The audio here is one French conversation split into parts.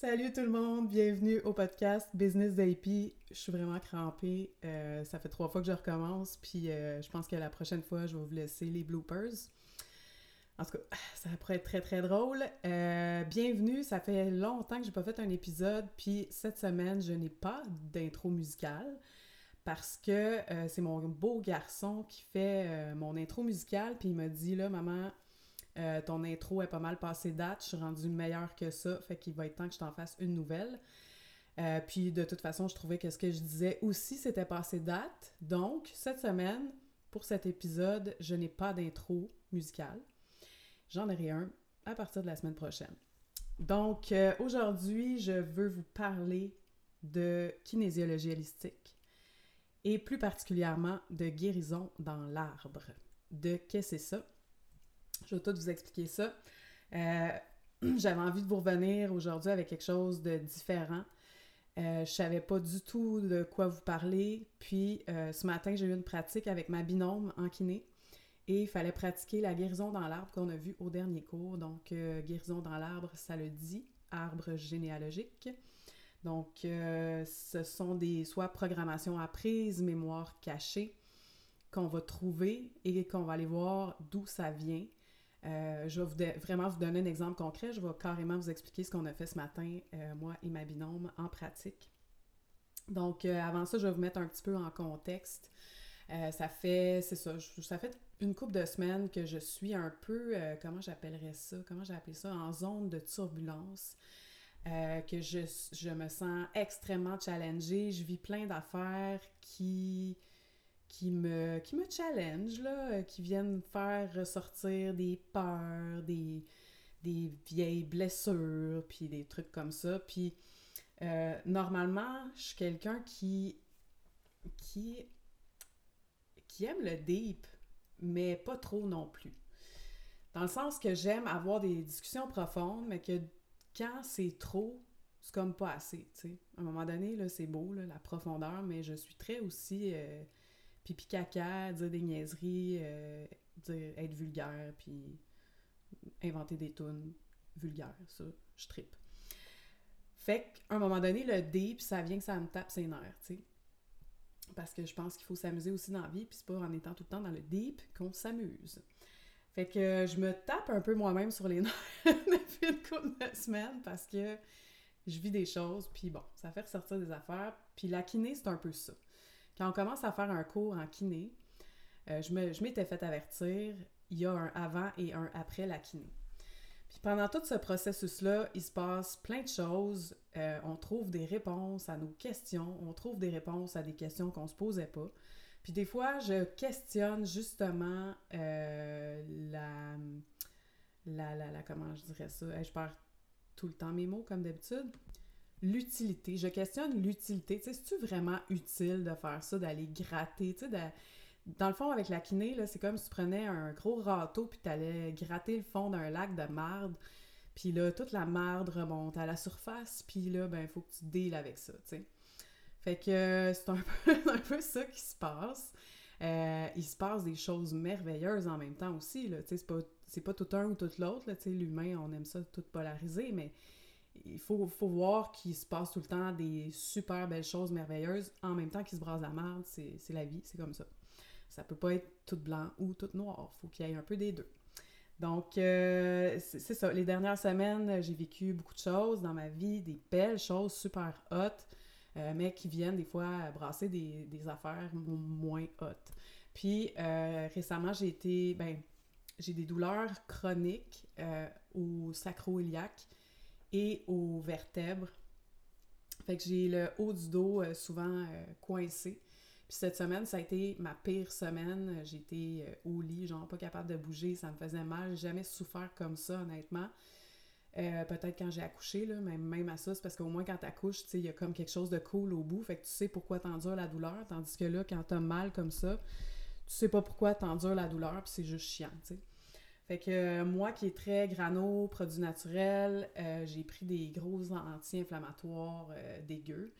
Salut tout le monde, bienvenue au podcast Business d'AP. Je suis vraiment crampée. Euh, ça fait trois fois que je recommence, puis euh, je pense que la prochaine fois, je vais vous laisser les bloopers. En tout cas, ça pourrait être très très drôle. Euh, bienvenue, ça fait longtemps que j'ai pas fait un épisode, puis cette semaine, je n'ai pas d'intro musicale parce que c'est mon beau garçon qui fait mon intro musicale, puis il m'a dit là, maman, euh, ton intro est pas mal passé date, je suis rendue meilleure que ça, fait qu'il va être temps que je t'en fasse une nouvelle. Euh, puis de toute façon, je trouvais que ce que je disais aussi, c'était passé date. Donc, cette semaine, pour cet épisode, je n'ai pas d'intro musicale. J'en ai rien à partir de la semaine prochaine. Donc, euh, aujourd'hui, je veux vous parler de kinésiologie holistique et plus particulièrement de guérison dans l'arbre. De qu'est-ce que c'est ça? Je vais tout vous expliquer ça. Euh, j'avais envie de vous revenir aujourd'hui avec quelque chose de différent. Euh, je savais pas du tout de quoi vous parler. Puis euh, ce matin, j'ai eu une pratique avec ma binôme en kiné. Et il fallait pratiquer la guérison dans l'arbre qu'on a vu au dernier cours. Donc, euh, guérison dans l'arbre, ça le dit, arbre généalogique. Donc, ce sont des soit programmations apprises, mémoire cachée qu'on va trouver et qu'on va aller voir d'où ça vient euh, je vais vraiment vous donner un exemple concret. Je vais carrément vous expliquer ce qu'on a fait ce matin, euh, moi et ma binôme, en pratique. Donc, euh, avant ça, je vais vous mettre un petit peu en contexte. ça fait, c'est ça, ça fait une couple de semaines que je suis un peu, comment j'appellerais ça, comment j'ai appelé ça, en zone de turbulence. que je, je, me sens extrêmement challengée. Je vis plein d'affaires qui qui me, qui me challenge, là, euh, qui viennent faire ressortir des peurs, des, des vieilles blessures, puis des trucs comme ça. Puis euh, normalement, je suis quelqu'un qui, qui, qui aime le deep, mais pas trop non plus. Dans le sens que j'aime avoir des discussions profondes, mais que quand c'est trop, c'est comme pas assez, tu sais. À un moment donné, là, c'est beau, là, la profondeur, mais je suis très aussi... Euh, pipi caca, dire des niaiseries, euh, dire être vulgaire, puis inventer des tunes vulgaires. Ça, je tripe. Fait qu'à un moment donné, le deep, ça vient que ça me tape ses nerfs, tu sais. Parce que je pense qu'il faut s'amuser aussi dans la vie, puis c'est pas en étant tout le temps dans le deep qu'on s'amuse. Fait que je me tape un peu moi-même sur les nerfs depuis une couple de semaines parce que je vis des choses, puis bon, ça fait ressortir des affaires. Puis la kiné, c'est un peu ça. Quand on commence à faire un cours en kiné, euh, je m'étais fait avertir, il y a un avant et un après la kiné. Puis pendant tout ce processus-là, il se passe plein de choses. Euh, on trouve des réponses à nos questions, on trouve des réponses à des questions qu'on se posait pas. Puis des fois, je questionne justement euh, la, la, la, la, comment je dirais ça, je perds tout le temps mes mots comme d'habitude l'utilité. Je questionne l'utilité. Tu sais, c'est-tu vraiment utile de faire ça, d'aller gratter? Tu sais, dans le fond, avec la kiné, là, c'est comme si tu prenais un gros râteau puis tu allais gratter le fond d'un lac de marde. Puis là, toute la marde remonte à la surface. Puis là, ben, il faut que tu deals avec ça, tu sais. Fait que c'est un peu, un peu ça qui se passe. Euh, il se passe des choses merveilleuses en même temps aussi, là. Tu sais, c'est pas, c'est pas tout un ou tout l'autre, Tu sais, l'humain, on aime ça tout polariser, mais il faut, faut voir qu'il se passe tout le temps des super belles choses merveilleuses en même temps qu'il se brasse la merde. C'est la vie, c'est comme ça. Ça peut pas être tout blanc ou tout noir. faut qu'il y ait un peu des deux. Donc, euh, c'est ça. Les dernières semaines, j'ai vécu beaucoup de choses dans ma vie, des belles choses super hot, euh, mais qui viennent des fois brasser des, des affaires moins hot. Puis, euh, récemment, j'ai été, ben, j'ai des douleurs chroniques au sacro-iliaque et aux vertèbres. Fait que j'ai le haut du dos euh, souvent euh, coincé. Puis cette semaine, ça a été ma pire semaine. J'étais euh, au lit, genre pas capable de bouger, ça me faisait mal. J'ai jamais souffert comme ça, honnêtement. Peut-être quand j'ai accouché, là, même à ça, c'est parce qu'au moins quand t'accouches, il y a comme quelque chose de cool au bout. Fait que tu sais pourquoi t'endures la douleur. Tandis que là, quand t'as mal comme ça, tu sais pas pourquoi t'endures la douleur, puis c'est juste chiant, tu sais. Fait que euh, moi qui est très grano, produit naturel, euh, j'ai pris des gros anti-inflammatoires euh, dégueux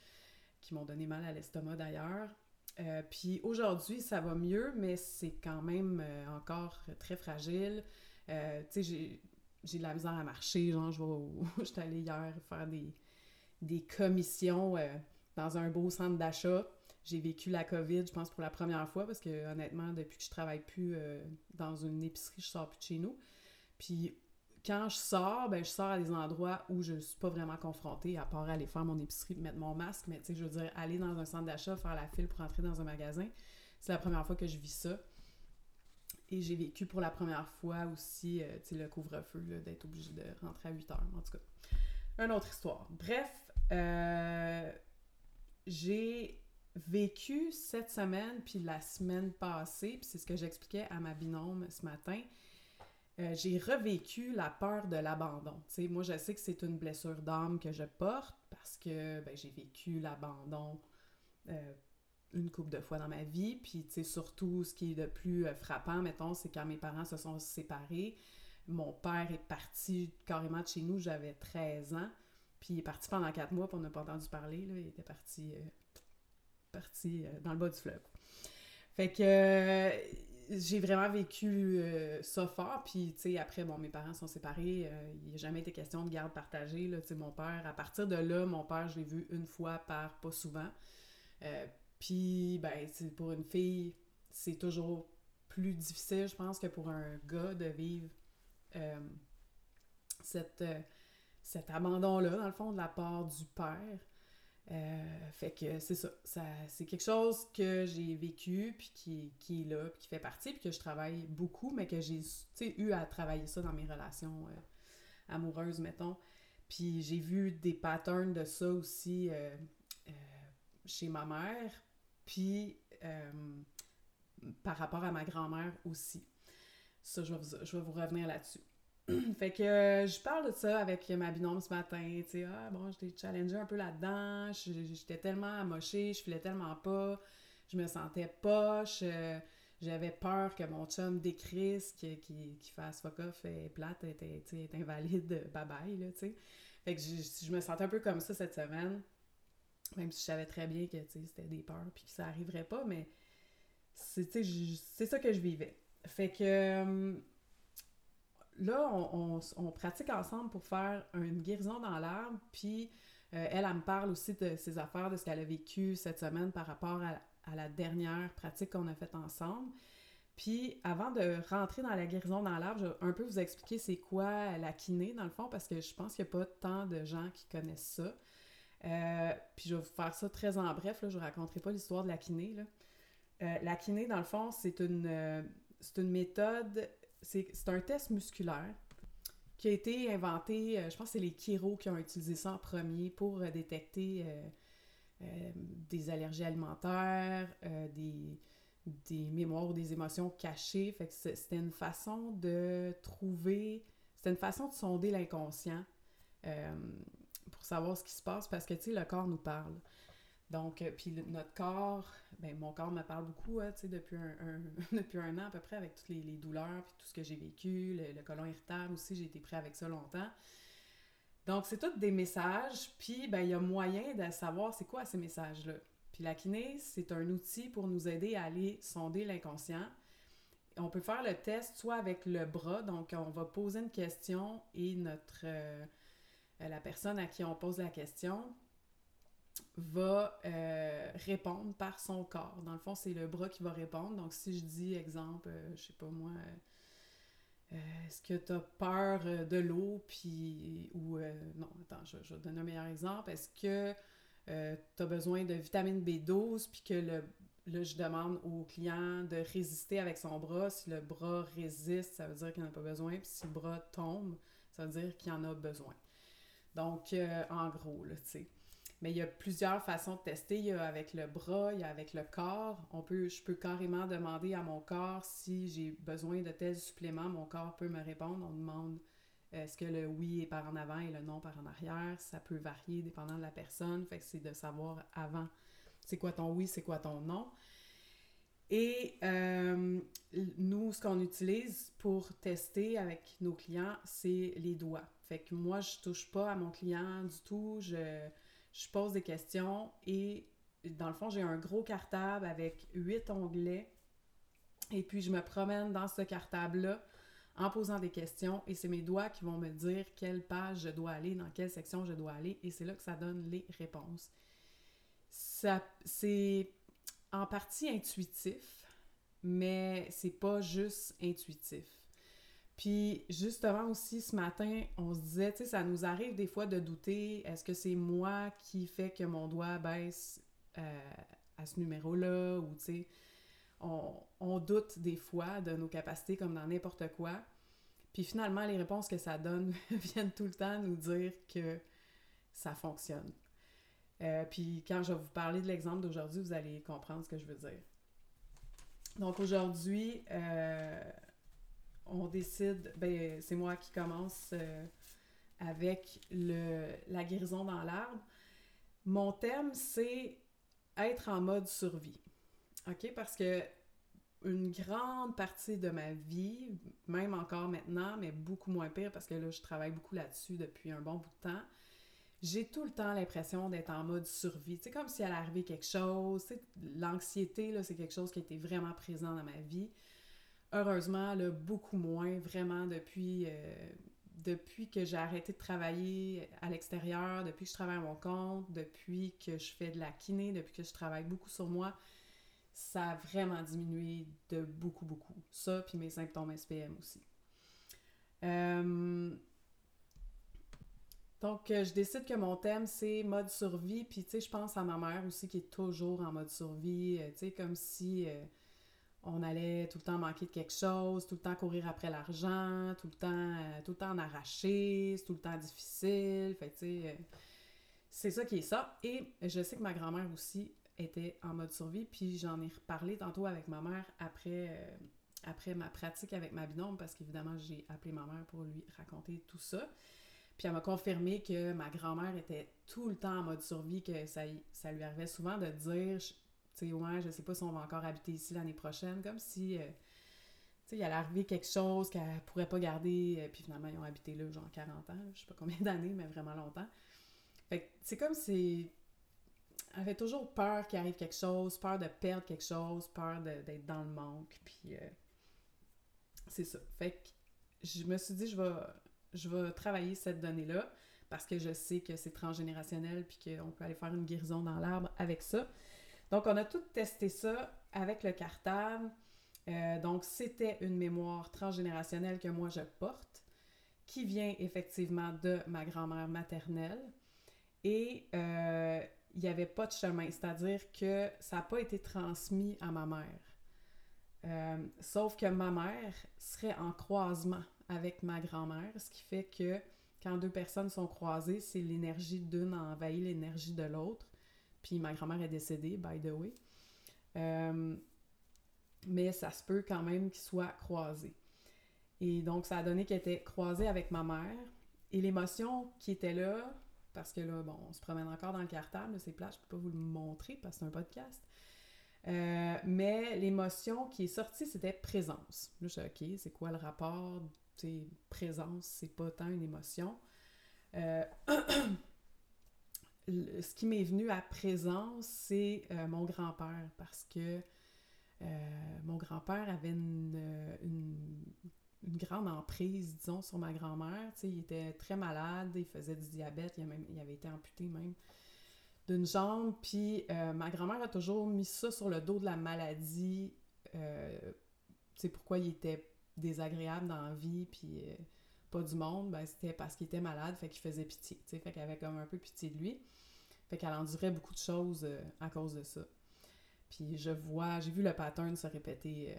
qui m'ont donné mal à l'estomac d'ailleurs. puis aujourd'hui, ça va mieux, mais c'est quand même encore très fragile. tu sais, j'ai de la misère à marcher. Genre, je vais j'étais allée hier faire des, des commissions euh, dans un beau centre d'achat. J'ai vécu la COVID, je pense, pour la première fois parce que, honnêtement, depuis que je travaille plus euh, dans une épicerie, je sors plus de chez nous. Puis, quand je sors, ben, je sors à des endroits où je ne suis pas vraiment confrontée, à part aller faire mon épicerie, mettre mon masque. Mais, tu sais, je veux dire, aller dans un centre d'achat, faire la file pour entrer dans un magasin, c'est la première fois que je vis ça. Et j'ai vécu pour la première fois aussi, euh, tu sais, le couvre-feu, d'être obligé de rentrer à 8 heures, en tout cas. Une autre histoire. Bref, euh, j'ai vécu cette semaine, puis la semaine passée, puis c'est ce que j'expliquais à ma binôme ce matin, euh, j'ai revécu la peur de l'abandon. Moi, je sais que c'est une blessure d'âme que je porte parce que ben, j'ai vécu l'abandon une couple de fois dans ma vie. Puis, tu sais, surtout, ce qui est le plus euh, frappant, mettons, c'est quand mes parents se sont séparés. Mon père est parti carrément de chez nous, j'avais 13 ans. Puis il est parti pendant 4 mois, puis on n'a pas entendu parler. Là. Il était parti, euh, parti euh, dans le bas du fleuve. Fait que j'ai vraiment vécu ça fort. Puis, tu sais, après, bon, mes parents sont séparés. il n'a jamais été question de garde partagée. Tu sais, mon père, à partir de là, mon père, je l'ai vu une fois par pas souvent. Puis, ben, pour une fille, c'est toujours plus difficile, je pense, que pour un gars de vivre euh, cette, euh, cet abandon-là, dans le fond, de la part du père. Euh, fait que c'est ça, ça c'est quelque chose que j'ai vécu, puis qui, qui, est là, puis qui fait partie, puis que je travaille beaucoup, mais que j'ai eu à travailler ça dans mes relations amoureuses, mettons. Puis j'ai vu des patterns de ça aussi chez ma mère, puis euh, par rapport à ma grand-mère aussi. Ça, je vais je vais vous revenir là-dessus. fait que euh, je parle de ça avec ma binôme ce matin, tu sais, ah bon, j'étais challengée un peu là-dedans, j'étais tellement amochée, je filais tellement pas, je me sentais poche, euh, j'avais peur que mon chum décrisse, qu'il qui, fasse fuck off, et plate, était, est invalide, bye bye, là, tu sais. Fait que je, je me sentais un peu comme ça cette semaine. Même si je savais très bien que c'était des peurs puis que ça arriverait pas, mais c'est ça que je vivais. Fait que euh, là, on, pratique ensemble pour faire une guérison dans l'arbre, puis euh, elle, elle me parle aussi de ses affaires, de ce qu'elle a vécu cette semaine par rapport à, la dernière pratique qu'on a faite ensemble. Puis avant de rentrer dans la guérison dans l'arbre, je vais un peu vous expliquer c'est quoi la kiné dans le fond, parce que je pense qu'il n'y a pas tant de gens qui connaissent ça. Euh, puis je vais vous faire ça très en bref, là, je ne raconterai pas l'histoire de la kiné. Euh, la kiné, dans le fond, c'est une, c'est une méthode, c'est, un test musculaire qui a été inventé, je pense que c'est les chiro qui ont utilisé ça en premier pour détecter des allergies alimentaires, des, des mémoires des émotions cachées. Fait que c'était une façon de trouver, c'était une façon de sonder l'inconscient pour savoir ce qui se passe parce que, tu sais, le corps nous parle. Donc, euh, puis notre corps, ben mon corps me parle beaucoup, hein, tu sais, depuis un, depuis un an à peu près, avec toutes les, douleurs, puis tout ce que j'ai vécu, le, le, colon irritable aussi, j'ai été prêt avec ça longtemps. Donc, c'est tous des messages, puis ben il y a moyen de savoir c'est quoi ces messages-là. Puis la kiné, c'est un outil pour nous aider à aller sonder l'inconscient. On peut faire le test soit avec le bras, donc on va poser une question et notre... Euh, la personne à qui on pose la question va euh, répondre par son corps. Dans le fond, c'est le bras qui va répondre. Donc, si je dis, exemple, euh, je sais pas moi, est-ce que tu as peur de l'eau, puis, ou, non, attends, je, je, vais donner un meilleur exemple. Est-ce que tu as besoin de vitamine B12, puis que le, je demande au client de résister avec son bras. Si le bras résiste, ça veut dire qu'il n'en a pas besoin, puis si le bras tombe, ça veut dire qu'il en a besoin. Donc, euh, en gros, là, tu sais. Mais il y a plusieurs façons de tester. Il y a avec le bras, il y a avec le corps. On peut, je peux carrément demander à mon corps si j'ai besoin de tels suppléments. Mon corps peut me répondre. On demande euh, est-ce que le oui est par en avant et le non par en arrière. Ça peut varier dépendant de la personne. Fait que c'est de savoir avant c'est quoi ton oui, c'est quoi ton non. Et euh, nous, ce qu'on utilise pour tester avec nos clients, c'est les doigts. Fait que moi, je touche pas à mon client du tout. Je, je pose des questions et dans le fond, j'ai un gros cartable avec huit onglets. Et puis, je me promène dans ce cartable-là en posant des questions et c'est mes doigts qui vont me dire quelle page je dois aller, dans quelle section je dois aller et c'est là que ça donne les réponses. C'est en partie intuitif, mais c'est pas juste intuitif. Puis justement aussi ce matin, on se disait, tu sais, ça nous arrive des fois de douter, est-ce que c'est moi qui fait que mon doigt baisse euh, à ce numéro-là? Ou tu sais, on, doute des fois de nos capacités comme dans n'importe quoi. Puis finalement, les réponses que ça donne viennent tout le temps nous dire que ça fonctionne. Euh, puis quand je vais vous parler de l'exemple d'aujourd'hui, vous allez comprendre ce que je veux dire. Donc aujourd'hui, euh, on décide, ben c'est moi qui commence euh, avec le, la guérison dans l'arbre. Mon thème, c'est être en mode survie. Parce que une grande partie de ma vie, même encore maintenant, mais beaucoup moins pire parce que là, je travaille beaucoup là-dessus depuis un bon bout de temps. J'ai tout le temps l'impression d'être en mode survie. C'est comme si elle arrivait quelque chose. L'anxiété, c'est quelque chose qui été vraiment présent dans ma vie. Heureusement, là, beaucoup moins, vraiment, depuis, euh, depuis que j'ai arrêté de travailler à l'extérieur, depuis que je travaille à mon compte, depuis que je fais de la kiné, depuis que je travaille beaucoup sur moi ça a vraiment diminué de beaucoup, beaucoup. Ça, puis mes symptômes SPM aussi. Euh, donc, euh, je décide que mon thème, c'est mode survie. Puis, tu sais, je pense à ma mère aussi qui est toujours en mode survie. Tu sais, comme si on allait tout le temps manquer de quelque chose, tout le temps courir après l'argent, tout le temps, tout le temps en arracher, c'est tout le temps difficile. Fait sais, c'est ça qui est ça. Et je sais que ma grand-mère aussi, était en mode survie. Puis j'en ai reparlé tantôt avec ma mère après, euh, après ma pratique avec ma binôme, parce qu'évidemment, j'ai appelé ma mère pour lui raconter tout ça. Puis elle m'a confirmé que ma grand-mère était tout le temps en mode survie, que ça, ça lui arrivait souvent de dire, tu sais, ouais, je sais pas si on va encore habiter ici l'année prochaine, comme si, euh, tu sais, il allait arriver quelque chose qu'elle pourrait pas garder, euh, puis finalement, ils ont habité là, genre 40 ans, je sais pas combien d'années, mais vraiment longtemps. Fait que c'est comme si elle avait toujours peur qu'il arrive quelque chose, peur de perdre quelque chose, peur d'être dans le manque. Puis euh, c'est ça. Fait que je me suis dit, je vais, je vais travailler cette donnée-là parce que je sais que c'est transgénérationnel puis qu'on peut aller faire une guérison dans l'arbre avec ça. Donc, on a tout testé ça avec le cartable. Euh, donc, c'était une mémoire transgénérationnelle que moi je porte, qui vient effectivement de ma grand-mère maternelle. Et euh, il n'y avait pas de chemin, c'est-à-dire que ça n'a pas été transmis à ma mère. Euh, sauf que ma mère serait en croisement avec ma grand-mère, ce qui fait que quand deux personnes sont croisées, c'est l'énergie d'une envahit l'énergie de l'autre. Puis ma grand-mère est décédée, by the way. Euh, mais ça se peut quand même qu'ils soient croisés. Et donc, ça a donné qu'elle était croisée avec ma mère. Et l'émotion qui était là, parce que là, bon, on se promène encore dans le cartable, c'est plat, je peux pas vous le montrer parce que c'est un podcast. Euh, mais l'émotion qui est sortie, c'était présence. Là, je suis OK, c'est quoi le rapport? sais, présence, c'est pas tant une émotion. Euh, ce qui m'est venu à présence, c'est euh, mon grand-père, parce que mon grand-père avait une, grande emprise, disons, sur ma grand-mère. Il était très malade, il faisait du diabète, il, avait été amputé même d'une jambe. Puis euh, ma grand-mère a toujours mis ça sur le dos de la maladie. Euh, sais, pourquoi il était désagréable dans la vie, puis euh, pas du monde, ben c'était parce qu'il était malade, fait qu'il faisait pitié. Tu fait qu'elle avait comme un peu pitié de lui. Fait qu'elle endurait beaucoup de choses à cause de ça. Puis je vois, j'ai vu le pattern se répéter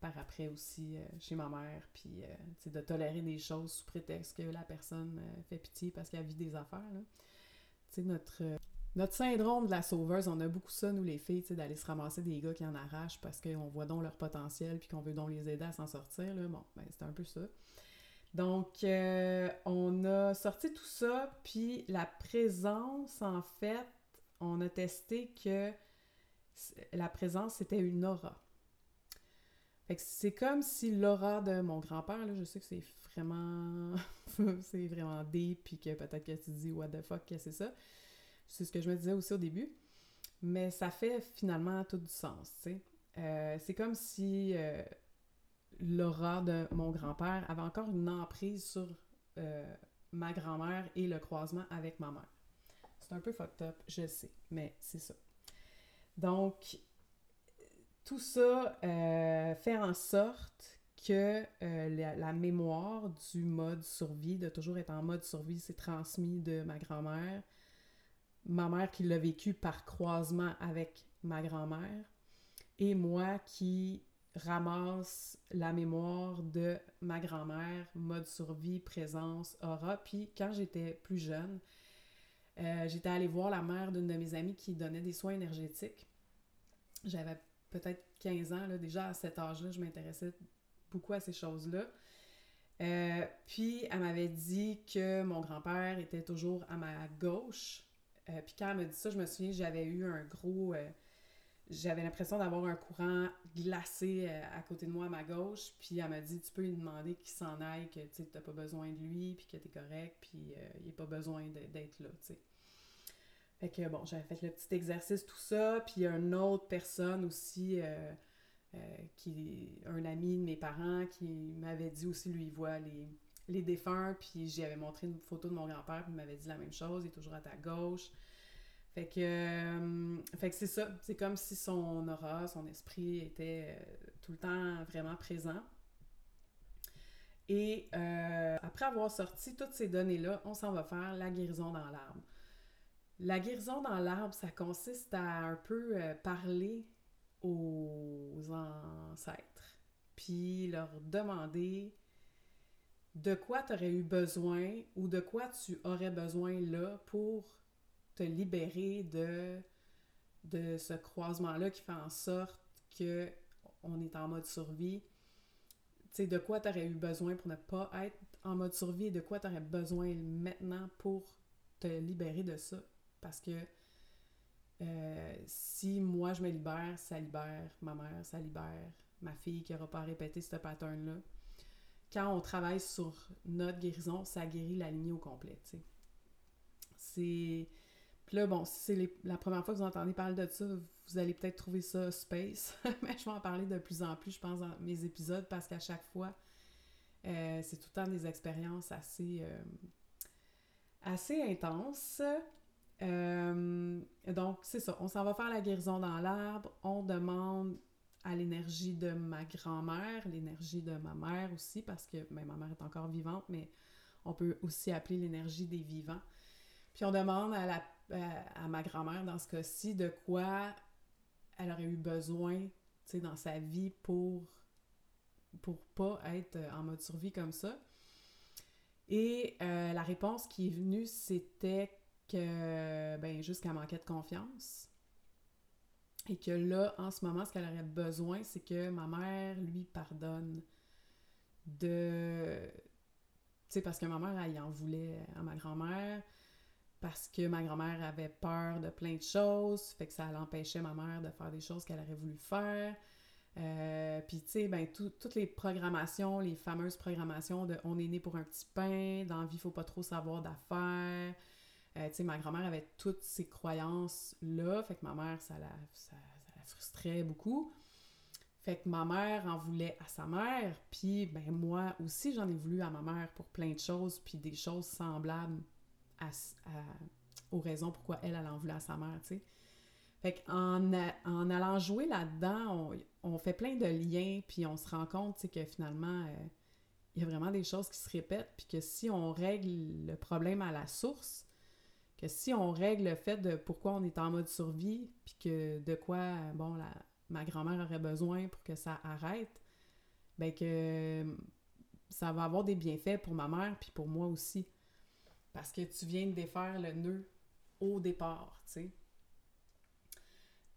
par après aussi euh, chez ma mère, puis euh, de tolérer des choses sous prétexte que la personne euh, fait pitié parce qu'elle vit des affaires. Là. notre, notre syndrome de la sauveuse, on a beaucoup ça, nous les filles, d'aller se ramasser des gars qui en arrachent parce qu'on voit donc leur potentiel puis qu'on veut donc les aider à s'en sortir. Bon, ben, c'est un peu ça. Donc, on a sorti tout ça, puis la présence, en fait, on a testé que la présence, c'était une aura. C'est comme si l'aura de mon grand-père, là, je sais que c'est vraiment... c'est vraiment deep, puis que peut-être que tu dis « what the fuck, que c'est ça? » C'est ce que je me disais aussi au début. Mais ça fait finalement tout du sens. Euh, c'est comme si... Euh, l'aura de mon grand-père avait encore une emprise sur euh, ma grand-mère et le croisement avec ma mère. C'est un peu fucked up, je sais, mais c'est ça. Donc, tout ça euh, fait en sorte que euh, la, mémoire du mode survie, de toujours être en mode survie, s'est transmis de ma grand-mère. Ma mère qui l'a vécu par croisement avec ma grand-mère. Et moi qui ramasse la mémoire de ma grand-mère, mode survie, présence, aura. Puis quand j'étais plus jeune, euh, j'étais allée voir la mère d'une de mes amies qui donnait des soins énergétiques. J'avais peut-être 15 ans, là, déjà à cet âge-là, je m'intéressais beaucoup à ces choses-là. Euh, puis elle m'avait dit que mon grand-père était toujours à ma gauche. Euh, puis quand elle m'a dit ça, je me souviens, j'avais eu un gros j'avais l'impression d'avoir un courant glacé euh, à côté de moi à ma gauche. Puis elle m'a dit Tu peux lui demander qu'il s'en aille, que tu n'as pas besoin de lui, puis que tu es correct, puis euh, il n'a pas besoin d'être là. sais. Fait que bon, j'avais fait le petit exercice, tout ça. Puis il y a une autre personne aussi, euh, qui un ami de mes parents, qui m'avait dit aussi, lui, il voit les, les défunts. Puis j'y avais montré une photo de mon grand-père, puis il m'avait dit la même chose, il est toujours à ta gauche. Fait que, euh, fait que c'est ça. C'est comme si son aura, son esprit était euh, tout le temps vraiment présent. Et euh, après avoir sorti toutes ces données-là, on s'en va faire la guérison dans l'arbre. La guérison dans l'arbre, ça consiste à un peu parler aux ancêtres, puis leur demander de quoi tu aurais eu besoin ou de quoi tu aurais besoin là pour te libérer de, ce croisement-là qui fait en sorte que on est en mode survie. Tu de quoi tu aurais eu besoin pour ne pas être en mode survie et de quoi tu aurais besoin maintenant pour te libérer de ça? Parce que euh, si moi je me libère, ça libère ma mère, ça libère ma fille qui n'aura pas répété ce pattern-là. Quand on travaille sur notre guérison, ça guérit la lignée au complet. C'est puis là, bon, si c'est la première fois que vous entendez parler de ça, vous allez peut-être trouver ça space. Mais je vais en parler de plus en plus, je pense, dans mes épisodes, parce qu'à chaque fois, euh, c'est tout le temps des expériences assez, euh, assez intenses. Euh, donc, c'est ça. On s'en va faire la guérison dans l'arbre. On demande à l'énergie de ma grand-mère, l'énergie de ma mère aussi, parce que ben, ma mère est encore vivante, mais on peut aussi appeler l'énergie des vivants. Puis on demande à la à ma grand-mère dans ce cas-ci de quoi elle aurait eu besoin dans sa vie pour pour pas être en mode survie comme ça. Et euh, la réponse qui est venue, c'était que, ben, juste qu'elle manquait de confiance. Et que là, en ce moment, ce qu'elle aurait besoin, c'est que ma mère lui pardonne de. Tu sais, parce que ma mère, elle en voulait à ma grand-mère parce que ma grand-mère avait peur de plein de choses, fait que ça l'empêchait ma mère de faire des choses qu'elle aurait voulu faire. Euh, puis, tu sais, ben, toutes les programmations, les fameuses programmations de on est né pour un petit pain, dans vie, faut pas trop savoir d'affaires. Euh, tu sais, ma grand-mère avait toutes ces croyances-là, fait que ma mère, ça la, ça, la frustrait beaucoup. Fait que ma mère en voulait à sa mère, puis ben moi aussi, j'en ai voulu à ma mère pour plein de choses, puis des choses semblables aux raisons pourquoi elle, elle en voulait à sa mère, tu sais. Fait qu'en en allant jouer là-dedans, on, fait plein de liens, puis on se rend compte, que finalement, euh, il y a vraiment des choses qui se répètent, puis que si on règle le problème à la source, que si on règle le fait de pourquoi on est en mode survie, puis que de quoi, bon, la, ma grand-mère aurait besoin pour que ça arrête, ben que ça va avoir des bienfaits pour ma mère, puis pour moi aussi. Parce que tu viens de défaire le nœud au départ, tu sais.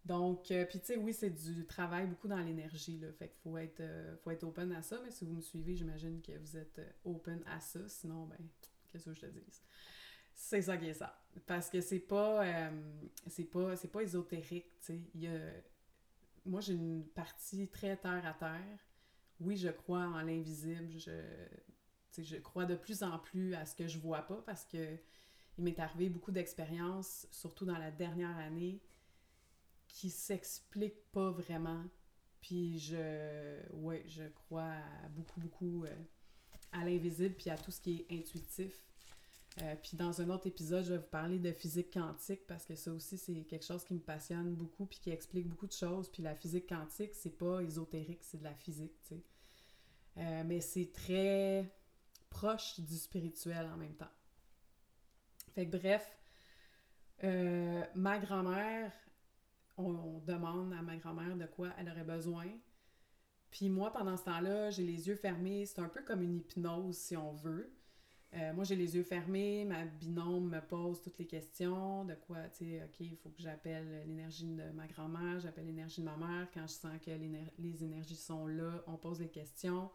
Donc, euh, puis tu sais, oui, c'est du travail beaucoup dans l'énergie, là. Fait qu'il faut être, euh, faut être open à ça, mais si vous me suivez, j'imagine que vous êtes euh, open à ça. Sinon, ben, qu'est-ce que je te dis? C'est ça qui est ça. Parce que c'est pas, c'est pas, c'est pas ésotérique, tu sais. Il y a... Moi, j'ai une partie très terre à terre. Oui, je crois en l'invisible. Je je crois de plus en plus à ce que je vois pas parce que il m'est arrivé beaucoup d'expériences, surtout dans la dernière année, qui s'expliquent pas vraiment Puis je, ouais, je crois beaucoup, beaucoup euh, à l'invisible puis à tout ce qui est intuitif. Euh, puis dans un autre épisode, je vais vous parler de physique quantique parce que ça aussi, c'est quelque chose qui me passionne beaucoup puis qui explique beaucoup de choses. Puis la physique quantique, c'est pas ésotérique, c'est de la physique, tu sais. Euh, mais c'est très proche du spirituel en même temps. Fait que bref, euh, ma grand-mère, on, demande à ma grand-mère de quoi elle aurait besoin. Puis moi, pendant ce temps-là, j'ai les yeux fermés. C'est un peu comme une hypnose, si on veut. Euh, moi, j'ai les yeux fermés, ma binôme me pose toutes les questions, de quoi, tu sais, OK, il faut que j'appelle l'énergie de ma grand-mère, j'appelle l'énergie de ma mère. Quand je sens que les énergies sont là, on pose les questions.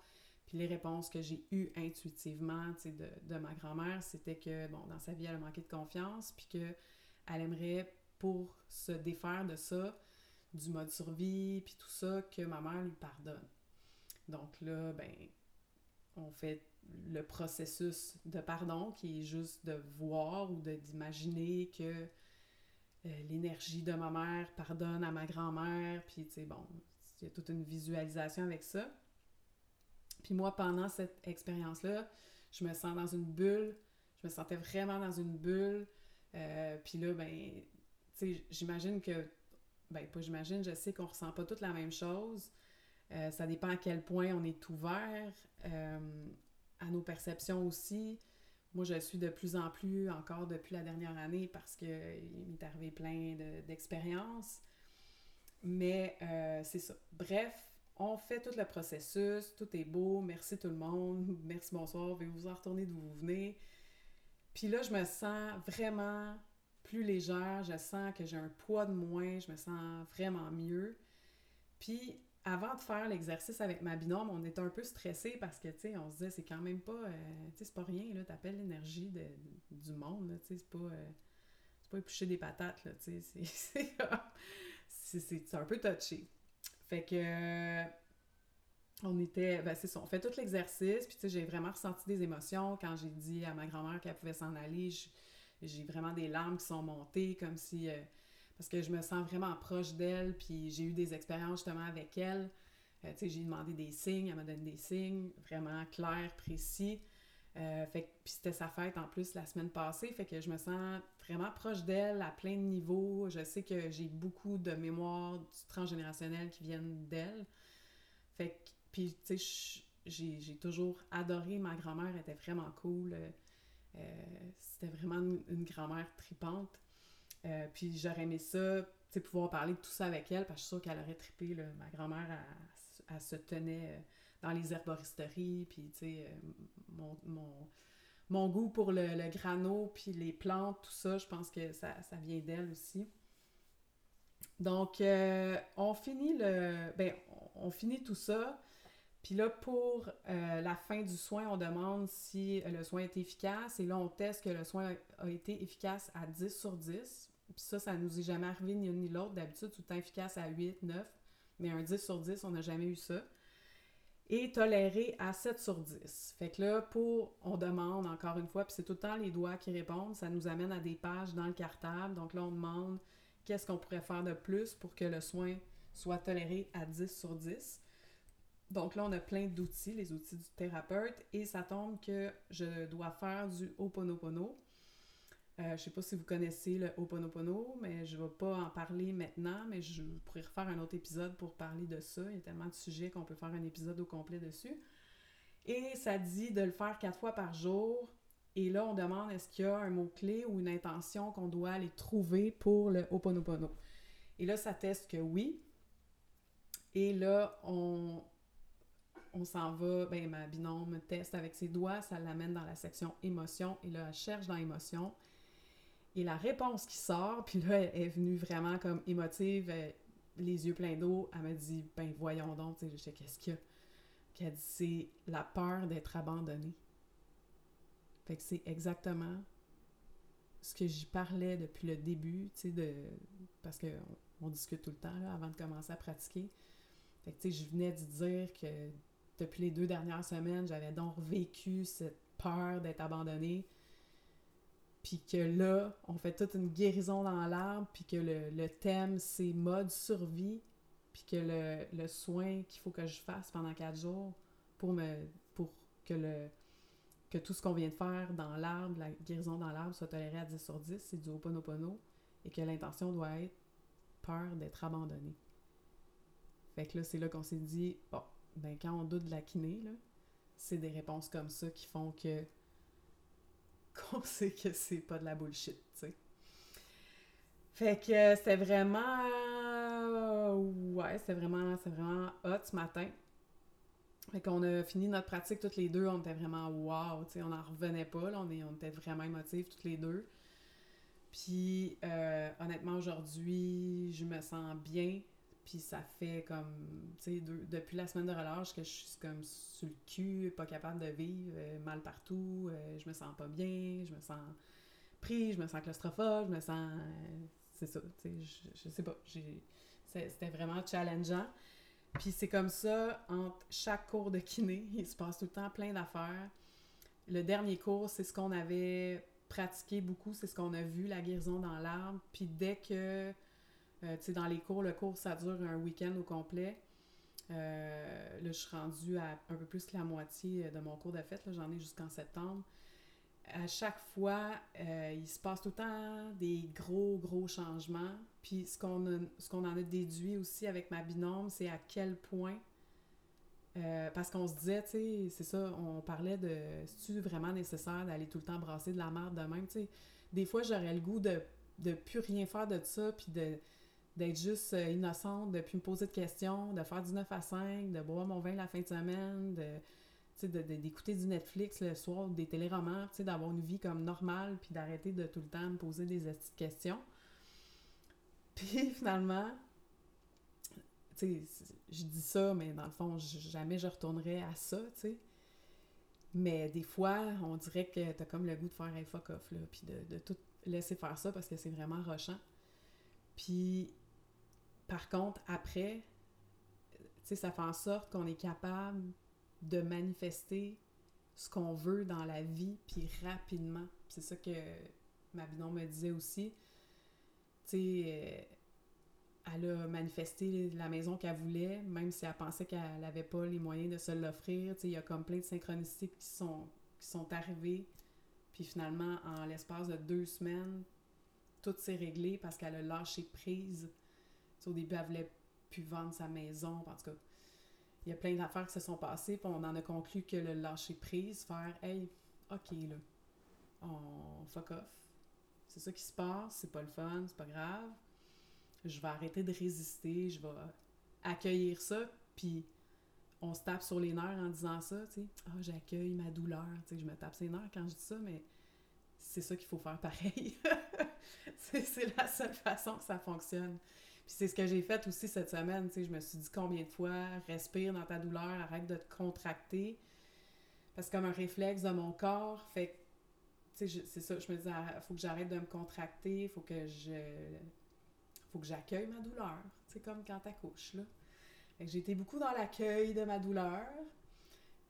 Les réponses que j'ai eues intuitivement, de, ma grand-mère, c'était que, bon, dans sa vie, elle a manqué de confiance, puis qu'elle aimerait, pour se défaire de ça, du mode survie, puis tout ça, que ma mère lui pardonne. Donc là, ben, on fait le processus de pardon qui est juste de voir ou d'imaginer que euh, l'énergie de ma mère pardonne à ma grand-mère, puis il y a toute une visualisation avec ça. Puis moi, pendant cette expérience-là, je me sens dans une bulle, je me sentais vraiment dans une bulle, euh, puis là, ben, tu sais, j'imagine que, ben, pas j'imagine, je sais qu'on ressent pas toute la même chose, euh, ça dépend à quel point on est ouvert à nos perceptions aussi. Moi, je suis de plus en plus, encore depuis la dernière année, parce qu'il m'est arrivé plein d'expériences. Mais euh, c'est ça. Bref, on fait tout le processus, tout est beau, merci tout le monde, merci, bonsoir, veuillez vous en retourner d'où vous venez. Puis là, je me sens vraiment plus légère, je sens que j'ai un poids de moins, je me sens vraiment mieux. Puis avant de faire l'exercice avec ma binôme, on était un peu stressé parce que, tu sais, on se disait, c'est quand même pas, euh, tu sais, c'est pas rien, là, l'énergie du monde, là, tu sais, c'est pas, euh, c'est éplucher des patates, tu sais, c'est un peu touché. Fait que, on était, ben c'est ça, on fait tout l'exercice, puis tu sais, j'ai vraiment ressenti des émotions quand j'ai dit à ma grand-mère qu'elle pouvait s'en aller, j'ai vraiment des larmes qui sont montées, comme si... Euh, parce que je me sens vraiment proche d'elle, puis j'ai eu des expériences justement avec elle. Euh, tu sais, j'ai demandé des signes, elle m'a donné des signes vraiment clairs, précis. Euh, fait puis c'était sa fête en plus la semaine passée, fait que je me sens vraiment proche d'elle à plein de niveaux. Je sais que j'ai beaucoup de mémoires du transgénérationnel qui viennent d'elle. Fait que, puis tu sais, j'ai toujours adoré ma grand-mère, elle était vraiment cool. Euh, c'était vraiment une grand-mère tripante. Euh, puis j'aurais aimé ça, pouvoir parler de tout ça avec elle, parce que je suis sûre qu'elle aurait trippé. Là. Ma grand-mère, elle, se tenait euh, dans les herboristeries, puis tu sais, euh, mon, mon, mon, goût pour le, le, grano, puis les plantes, tout ça, je pense que ça, ça vient d'elle aussi. Donc, on finit le... Ben, on, finit tout ça. Puis là, pour la fin du soin, on demande si le soin est efficace. Et là, on teste que le soin a été efficace à 10 sur 10. Puis ça, ça nous est jamais arrivé ni l'une ni l'autre. D'habitude, tout temps efficace à 8, 9. Mais un 10 sur 10, on n'a jamais eu ça. Et toléré à 7 sur 10. Fait que là, pour, on demande encore une fois, puis c'est tout le temps les doigts qui répondent, ça nous amène à des pages dans le cartable. Donc là, on demande qu'est-ce qu'on pourrait faire de plus pour que le soin soit toléré à 10 sur 10. Donc là, on a plein d'outils, les outils du thérapeute, et ça tombe que je dois faire du Ho'oponopono. Euh, je ne sais pas si vous connaissez le Ho'oponopono, mais je ne vais pas en parler maintenant, mais je pourrais refaire un autre épisode pour parler de ça. Il y a tellement de sujets qu'on peut faire un épisode au complet dessus. Et ça dit de le faire quatre fois par jour. Et là, on demande est-ce qu'il y a un mot-clé ou une intention qu'on doit aller trouver pour le Ho'oponopono. Et là, ça teste que oui. Et là, on, on s'en va, ben ma binôme teste avec ses doigts, ça l'amène dans la section émotion. Et là, elle cherche dans émotion. Et la réponse qui sort, puis là, elle est venue vraiment comme émotive, euh, les yeux pleins d'eau. Elle m'a dit, ben voyons donc, tu sais, qu'est-ce qu'il y a? Puis elle dit, c'est la peur d'être abandonnée. Fait que c'est exactement ce que j'y parlais depuis le début, tu sais, de... parce qu'on on discute tout le temps, là, avant de commencer à pratiquer. Fait que, tu sais, je venais de dire que depuis les deux dernières semaines, j'avais donc vécu cette peur d'être abandonnée puis que là, on fait toute une guérison dans l'arbre, puis que le, thème, c'est mode survie, puis que le, le soin qu'il faut que je fasse pendant quatre jours pour me pour que le que tout ce qu'on vient de faire dans l'arbre, la guérison dans l'arbre, soit toléré à 10 sur 10, c'est du Ho'oponopono, et que l'intention doit être peur d'être abandonné. Fait que là, c'est là qu'on s'est dit, bon, ben quand on doute de la kiné, c'est des réponses comme ça qui font que qu'on sait que c'est pas de la bullshit, tu sais. Fait que c'était vraiment... ouais, c'était vraiment, vraiment hot ce matin. Fait qu'on a fini notre pratique toutes les deux, on était vraiment wow, tu sais, on n'en revenait pas, là, on était vraiment émotifs toutes les deux. Puis euh, honnêtement, aujourd'hui, je me sens bien, puis ça fait comme, tu sais, depuis la semaine de relâche que je suis comme sur le cul, pas capable de vivre, euh, mal partout, euh, je me sens pas bien, je me sens pris, je me sens claustrophobe, je me sens... c'est ça, tu sais, je, je, sais pas, c'était vraiment challengeant. Puis c'est comme ça, entre chaque cours de kiné, il se passe tout le temps plein d'affaires. Le dernier cours, c'est ce qu'on avait pratiqué beaucoup, c'est ce qu'on a vu, la guérison dans l'arbre. Puis dès que, euh, tu sais, dans les cours, le cours, ça dure un week-end au complet. Euh, là, je suis rendue à un peu plus que la moitié de mon cours de fête. J'en ai jusqu'en septembre à chaque fois, euh, il se passe tout le temps des gros, gros changements. Puis ce qu'on, en a déduit aussi avec ma binôme, c'est à quel point. Euh, parce qu'on se disait, tu sais, c'est ça, on parlait de. C'est-tu vraiment nécessaire d'aller tout le temps brasser de la merde de même, tu? Des fois, j'aurais le goût de ne plus rien faire de ça, puis de, d'être juste euh, innocente, de plus me poser de questions, de faire du 9 à 5, de boire mon vin la fin de semaine, de d'écouter du Netflix le soir, des téléromans, d'avoir une vie comme normale, puis d'arrêter de tout le temps me poser des questions. Puis finalement, tu sais, je dis ça, mais dans le fond, jamais je retournerai à ça, tu sais. Mais des fois, on dirait que t'as comme le goût de faire un fuck off, là, puis de, de tout laisser faire ça parce que c'est vraiment rochant. Puis, par contre, après, ça fait en sorte qu'on est capable de manifester ce qu'on veut dans la vie, puis rapidement. C'est ça que ma binôme me disait aussi. Euh, elle a manifesté la maison qu'elle voulait, même si elle pensait qu'elle n'avait pas les moyens de se l'offrir. Il y a comme plein de synchronicités qui sont, qui sont arrivées. Puis finalement, en l'espace de deux semaines, tout s'est réglé parce qu'elle a lâché prise. Au début, elle voulait plus vendre sa maison. En tout cas, il y a plein d'affaires qui se sont passées, puis on en a conclu que le lâcher prise, faire Hey, ok là, on fuck off. C'est ça qui se passe, c'est pas le fun, c'est pas grave. Je vais arrêter de résister, je vais accueillir ça, puis on se tape sur les nerfs en disant ça, tu sais. Ah, j'accueille ma douleur, tu sais, je me tape ses nerfs quand je dis ça, mais c'est ça qu'il faut faire pareil. c'est la seule façon que ça fonctionne. Puis c'est ce que j'ai fait aussi cette semaine, tu sais, je me suis dit combien de fois, respire dans ta douleur, arrête de te contracter. Parce que comme un réflexe de mon corps, fait tu sais, c'est ça, je me disais, il faut que j'arrête de me contracter, faut que je... faut que j'accueille ma douleur, tu comme quand t'accouches, là. Fait que j'ai été beaucoup dans l'accueil de ma douleur.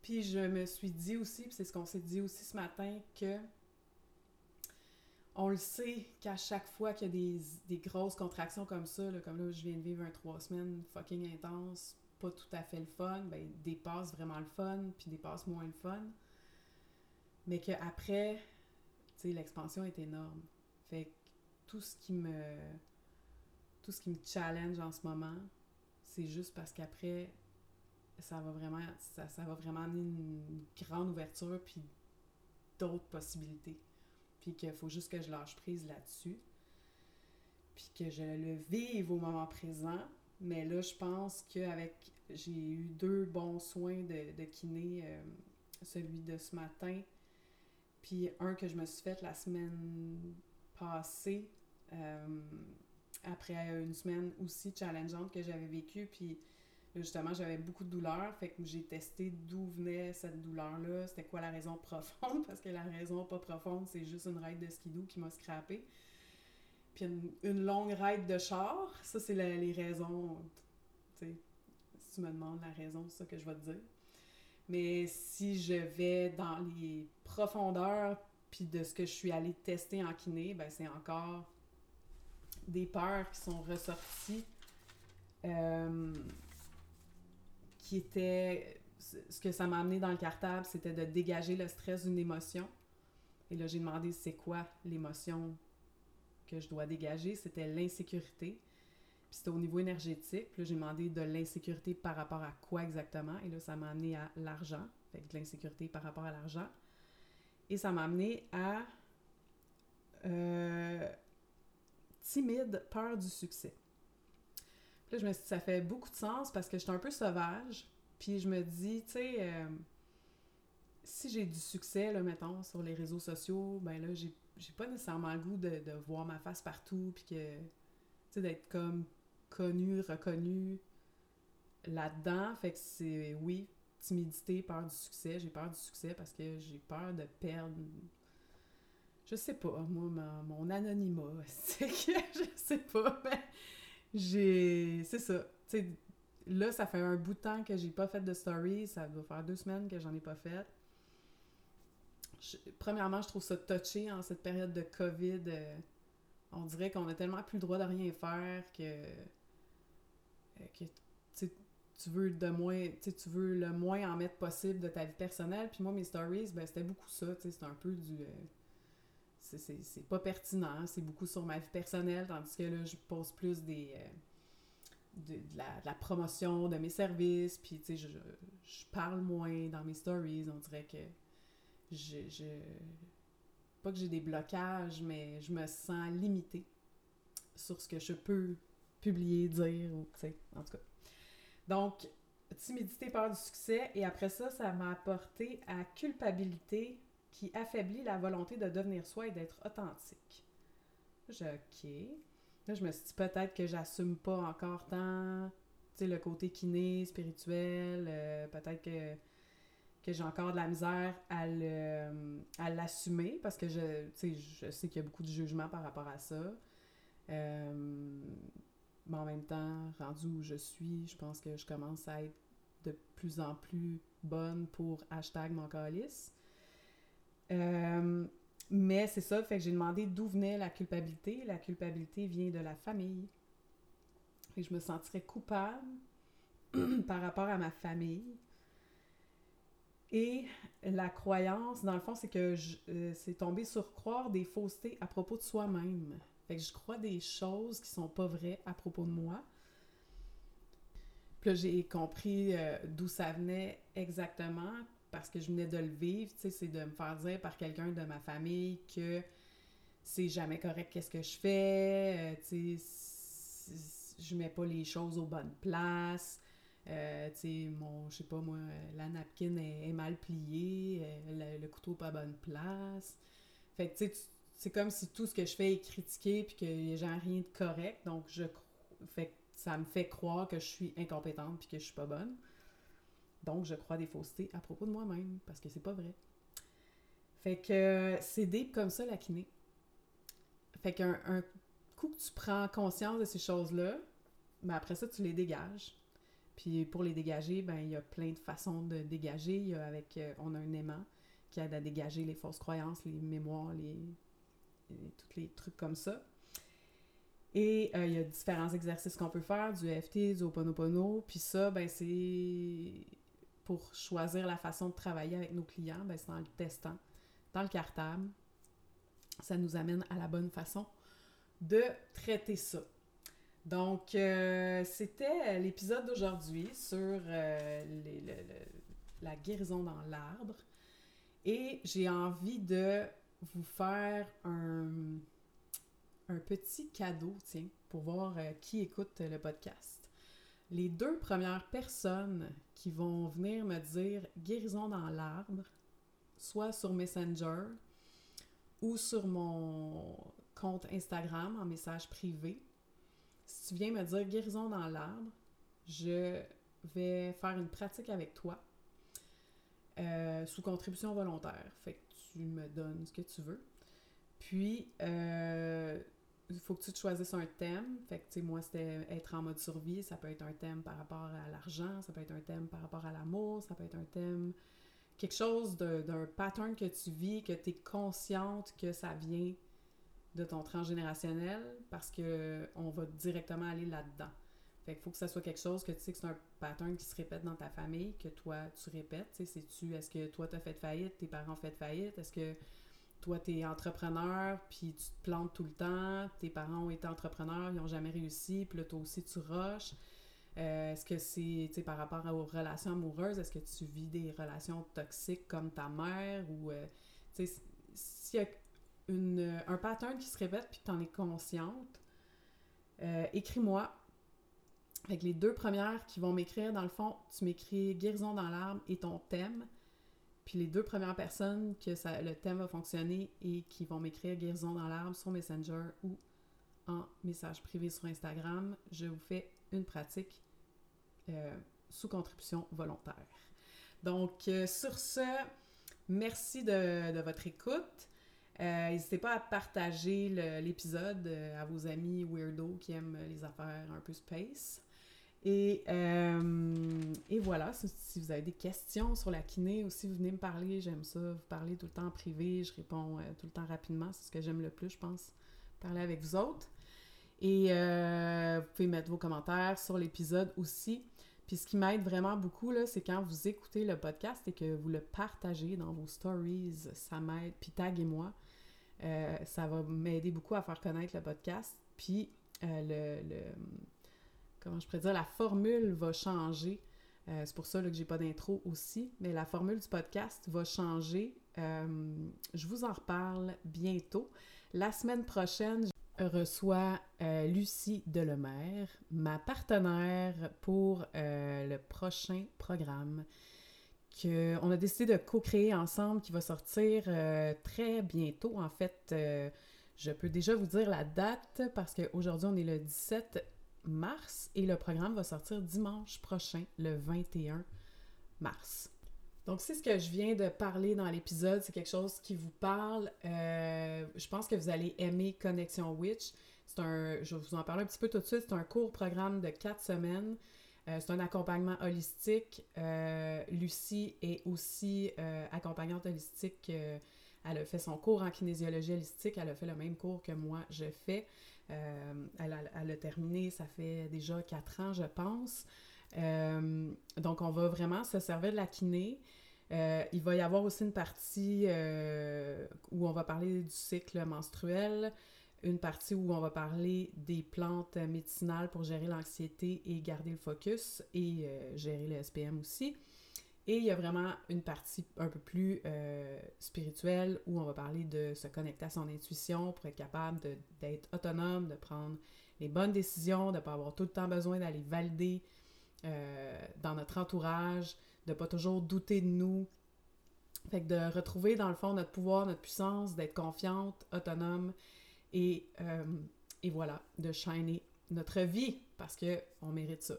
Puis je me suis dit aussi, puis c'est ce qu'on s'est dit aussi ce matin, que on le sait qu'à chaque fois qu'il y a des, grosses contractions comme ça, comme là, je viens de vivre un trois semaines fucking intense, pas tout à fait le fun, ben, des passes vraiment le fun, puis des moins le fun. Mais qu'après, tu sais, l'expansion est énorme. Fait que tout ce qui me. Tout ce qui me challenge en ce moment, c'est juste parce qu'après, ça va vraiment. Ça, ça va vraiment amener une grande ouverture, puis d'autres possibilités puis qu'il faut juste que je lâche prise là-dessus, puis que je le vive au moment présent. Mais là, je pense qu'avec. J'ai eu deux bons soins de, de kiné, euh, celui de ce matin, puis un que je me suis fait la semaine passée, euh, après une semaine aussi challengeante que j'avais vécue, puis justement, j'avais beaucoup de douleur, fait que j'ai testé d'où venait cette douleur-là, c'était quoi la raison profonde, parce que la raison pas profonde, c'est juste une ride de skidoo qui m'a scrappé. Puis une, longue ride de char, ça, c'est les raisons, tu sais, si tu me demandes la raison, c'est ça que je vais te dire. Mais si je vais dans les profondeurs, puis de ce que je suis allée tester en kiné, ben c'est encore des peurs qui sont ressorties euh, qui était. Ce que ça m'a amené dans le cartable, c'était de dégager le stress d'une émotion. Et là, j'ai demandé c'est quoi l'émotion que je dois dégager? C'était l'insécurité. Puis c'était au niveau énergétique. Puis là, j'ai demandé de l'insécurité par rapport à quoi exactement? Et là, ça m'a amené à l'argent. Fait que de l'insécurité par rapport à l'argent. Et ça m'a amené à euh, timide, peur du succès. Je me suis dit, ça fait beaucoup de sens parce que j'étais un peu sauvage. Puis je me dis, tu sais, euh, si j'ai du succès, là, mettons, sur les réseaux sociaux, ben là, j'ai, pas nécessairement le goût de, de, voir ma face partout, puis que, tu sais, d'être comme connu, reconnu là-dedans. Fait que c'est, oui, timidité, peur du succès. J'ai peur du succès parce que j'ai peur de perdre. Je sais pas, moi, mon anonymat. C'est que je sais pas, mais j'ai. C'est ça. Tu sais, là, ça fait un bout de temps que j'ai pas fait de story. Ça doit faire deux semaines que j'en ai pas fait. Premièrement, je trouve ça touché en cette période de COVID. Euh, on dirait qu'on a tellement plus le droit de rien faire que. Euh, que tu veux de moins, tu veux le moins en mettre possible de ta vie personnelle. Puis moi, mes stories, ben, c'était beaucoup ça, c'est un peu du... Euh, c'est pas pertinent, c'est beaucoup sur ma vie personnelle, tandis que là, je pose plus des... Euh, de, la, promotion de mes services, puis tu sais, je, je, parle moins dans mes stories, on dirait que je... je pas que j'ai des blocages, mais je me sens limitée sur ce que je peux publier, dire, ou, tu sais, en tout cas. Donc, timidité, peur du succès, et après ça, ça m'a apporté à culpabilité qui affaiblit la volonté de devenir soi et d'être authentique. J'ai OK. Là, je me suis dit peut-être que j'assume pas encore tant, le côté kiné, spirituel, euh, peut-être que, que j'ai encore de la misère à, l'assumer parce que je, je sais qu'il y a beaucoup de jugement par rapport à ça. Euh, mais en même temps, rendu où je suis, je pense que je commence à être de plus en plus bonne pour hashtag mon calice. Euh, mais c'est ça, fait que j'ai demandé d'où venait la culpabilité. La culpabilité vient de la famille. Et je me sentirais coupable par rapport à ma famille. Et la croyance, dans le fond, c'est que euh, c'est tombé sur croire des faussetés à propos de soi-même. Fait que je crois des choses qui sont pas vraies à propos de moi. Puis là, j'ai compris euh, d'où ça venait exactement parce que je venais de le vivre. C'est de me faire dire par quelqu'un de ma famille que c'est jamais correct qu'est-ce que je fais. Euh, tu sais, je mets pas les choses aux bonnes places. Euh, mon, je sais pas moi, la napkin est, mal pliée, le, le, couteau pas à bonne place. Fait que c'est comme si tout ce que je fais est critiqué puis qu'il n'y a rien de correct. Donc, je fait, ça me fait croire que je suis incompétente puis que je suis pas bonne. Donc, je crois des faussetés à propos de moi-même parce que c'est pas vrai. Fait que c'est deep comme ça, la kiné. Fait qu'un un coup que tu prends conscience de ces choses-là, ben après ça, tu les dégages. Puis pour les dégager, ben il y a plein de façons de dégager. Il y a avec, euh, on a un aimant qui aide à dégager les fausses croyances, les mémoires, les tous les trucs comme ça. Et euh, il y a différents exercices qu'on peut faire, du FT, du Oponopono. Puis ça, ben c'est pour choisir la façon de travailler avec nos clients, ben c'est en le testant, dans le cartable. Ça nous amène à la bonne façon de traiter ça. Donc, euh, c'était l'épisode d'aujourd'hui sur euh, la guérison dans l'arbre. Et j'ai envie de vous faire un, un petit cadeau, tiens, pour voir euh, qui écoute le podcast. Les deux premières personnes qui vont venir me dire guérison dans l'arbre, soit sur Messenger ou sur mon compte Instagram en message privé, si tu viens me dire guérison dans l'arbre, je vais faire une pratique avec toi euh, sous contribution volontaire. Fait tu me donnes ce que tu veux. Puis, euh, faut que tu te choisisses un thème. Fait que, tu sais, moi, c'était être en mode survie. Ça peut être un thème par rapport à l'argent, ça peut être un thème par rapport à l'amour, ça peut être un thème, quelque chose d'un pattern que tu vis, que tu es consciente que ça vient de ton transgénérationnel parce que on va directement aller là-dedans. Fait qu'il faut que ça soit quelque chose que tu sais que c'est un pattern qui se répète dans ta famille, que toi, tu répètes. Tu sais, c'est-tu, est-ce que toi, t'as fait faillite, tes parents ont fait faillite? Est-ce que toi, t'es entrepreneur, puis tu te plantes tout le temps, tes parents ont été entrepreneurs, ils n'ont jamais réussi, puis là, toi aussi, tu rushes. Euh, est-ce que c'est, tu par rapport aux relations amoureuses, est-ce que tu vis des relations toxiques comme ta mère ou, euh, tu s'il y a un pattern qui se répète puis que tu en es consciente, euh, écris-moi. Avec les deux premières qui vont m'écrire, dans le fond, tu m'écris guérison dans l'arbre et ton thème. Puis les deux premières personnes que ça, le thème va fonctionner et qui vont m'écrire guérison dans l'arbre sur Messenger ou en message privé sur Instagram, je vous fais une pratique euh, sous contribution volontaire. Donc, euh, sur ce, merci de, votre écoute. Euh, n'hésitez pas à partager l'épisode à vos amis weirdo qui aiment les affaires un peu space. Et, et voilà, si, vous avez des questions sur la kiné ou si vous venez me parler, j'aime ça, vous parlez tout le temps en privé, je réponds tout le temps rapidement, c'est ce que j'aime le plus, je pense, parler avec vous autres. Et vous pouvez mettre vos commentaires sur l'épisode aussi. Puis ce qui m'aide vraiment beaucoup, là, c'est quand vous écoutez le podcast et que vous le partagez dans vos stories, ça m'aide. Puis taguez-moi. Euh, ça va m'aider beaucoup à faire connaître le podcast. Puis euh, le, Comment je pourrais dire? La formule va changer. Euh, c'est pour ça que j'ai pas d'intro aussi. Mais la formule du podcast va changer. je vous en reparle bientôt. La semaine prochaine, reçoit euh, Lucie Delemaire, ma partenaire pour euh, le prochain programme qu'on a décidé de co-créer ensemble qui va sortir euh, très bientôt. En fait, je peux déjà vous dire la date parce qu'aujourd'hui on est le 17 mars et le programme va sortir dimanche prochain, le 21 mars. Donc, c'est ce que je viens de parler dans l'épisode, c'est quelque chose qui vous parle. Euh, je pense que vous allez aimer Connexion Witch. C'est un, je vous en parler un petit peu tout de suite, c'est un court programme de quatre semaines. Euh, c'est un accompagnement holistique. Euh, Lucie est aussi accompagnante holistique. elle a fait son cours en kinésiologie holistique. Elle a fait le même cours que moi je fais. Elle a, elle, a, terminé, ça fait déjà quatre ans, je pense. Euh, donc, on va vraiment se servir de la kiné. Euh, il va y avoir aussi une partie euh, où on va parler du cycle menstruel, une partie où on va parler des plantes médicinales pour gérer l'anxiété et garder le focus et gérer le SPM aussi. Et il y a vraiment une partie un peu plus spirituelle où on va parler de se connecter à son intuition pour être capable d'être autonome, de prendre les bonnes décisions, de ne pas avoir tout le temps besoin d'aller valider euh, dans notre entourage, de pas toujours douter de nous. Fait que de retrouver dans le fond notre pouvoir, notre puissance, d'être confiante, autonome et, euh, et voilà, de shiner notre vie parce que on mérite ça.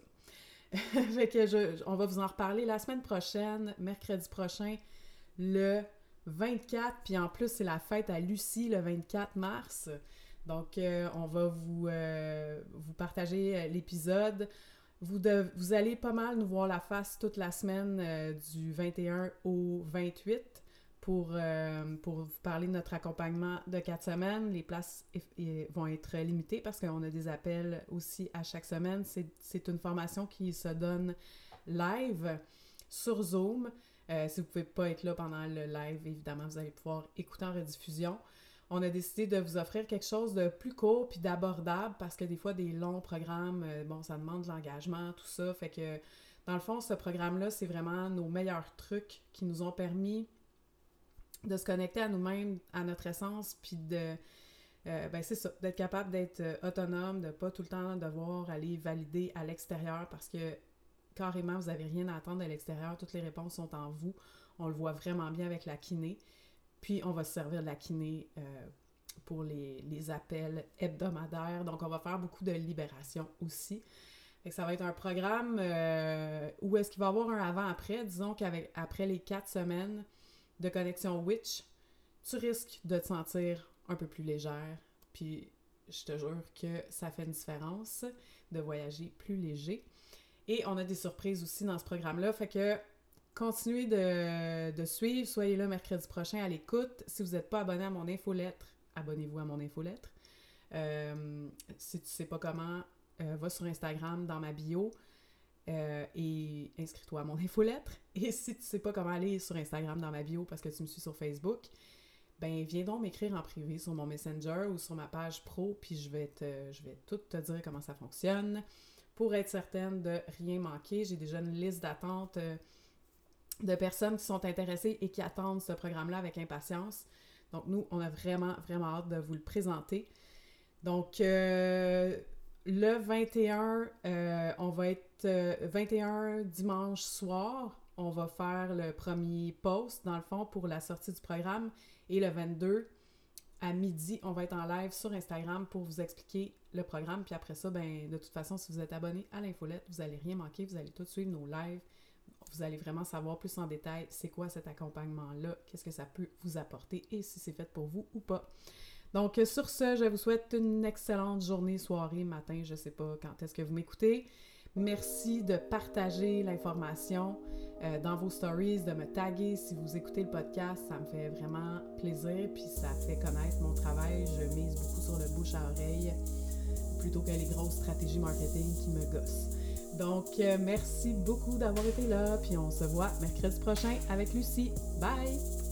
que je, on va vous en reparler la semaine prochaine, mercredi prochain, le 24, puis en plus c'est la fête à Lucie le 24 mars. Donc euh, on va vous, vous partager l'épisode. Vous, vous allez pas mal nous voir la face toute la semaine euh, du 21 au 28 pour, euh, pour vous parler de notre accompagnement de quatre semaines. Les places vont être limitées parce qu'on a des appels aussi à chaque semaine. C'est une formation qui se donne live sur Zoom. Euh, si vous ne pouvez pas être là pendant le live, évidemment, vous allez pouvoir écouter en rediffusion on a décidé de vous offrir quelque chose de plus court puis d'abordable parce que des fois, des longs programmes, euh, bon, ça demande de l'engagement, tout ça. Fait que, dans le fond, ce programme-là, c'est vraiment nos meilleurs trucs qui nous ont permis de se connecter à nous-mêmes, à notre essence, puis de. Euh, ben c'est ça, d'être capable d'être euh, autonome, de pas tout le temps devoir aller valider à l'extérieur parce que carrément, vous n'avez rien à attendre à l'extérieur, toutes les réponses sont en vous. On le voit vraiment bien avec la kiné. Puis, on va se servir de la kiné euh, pour les, appels hebdomadaires. Donc, on va faire beaucoup de libération aussi. Et ça va être un programme où est-ce qu'il va y avoir un avant-après. Disons qu'après les quatre semaines de connexion Witch, tu risques de te sentir un peu plus légère. Puis, je te jure que ça fait une différence de voyager plus léger. Et on a des surprises aussi dans ce programme-là. Fait que Continuez de, suivre. Soyez là mercredi prochain à l'écoute. Si vous n'êtes pas abonné à mon infolettre, abonnez-vous à mon infolettre. Euh, si tu sais pas comment, va sur Instagram dans ma bio et inscris-toi à mon infolettre. Et si tu sais pas comment aller sur Instagram dans ma bio parce que tu me suis sur Facebook, ben viens donc m'écrire en privé sur mon Messenger ou sur ma page pro, puis je vais, te, je vais tout te dire comment ça fonctionne pour être certaine de rien manquer. J'ai déjà une liste d'attente euh, de personnes qui sont intéressées et qui attendent ce programme-là avec impatience. Donc nous, on a vraiment, vraiment hâte de vous le présenter. Donc euh, le 21, euh, on va être 21 dimanche soir, on va faire le premier post dans le fond pour la sortie du programme et le 22, à midi, on va être en live sur Instagram pour vous expliquer le programme. Puis après ça, ben, de toute façon, si vous êtes abonné à l'infolette, vous n'allez rien manquer. Vous allez tout suivre nos lives. Vous allez vraiment savoir plus en détail c'est quoi cet accompagnement-là, qu'est-ce que ça peut vous apporter et si c'est fait pour vous ou pas. Donc, sur ce, je vous souhaite une excellente journée, soirée, matin, je ne sais pas quand est-ce que vous m'écoutez. Merci de partager l'information euh, dans vos stories, de me taguer si vous écoutez le podcast. Ça me fait vraiment plaisir, puis ça fait connaître mon travail. Je mise beaucoup sur le bouche à oreille plutôt que les grosses stratégies marketing qui me gossent. Donc, euh, merci beaucoup d'avoir été là, puis on se voit mercredi prochain avec Lucie. Bye!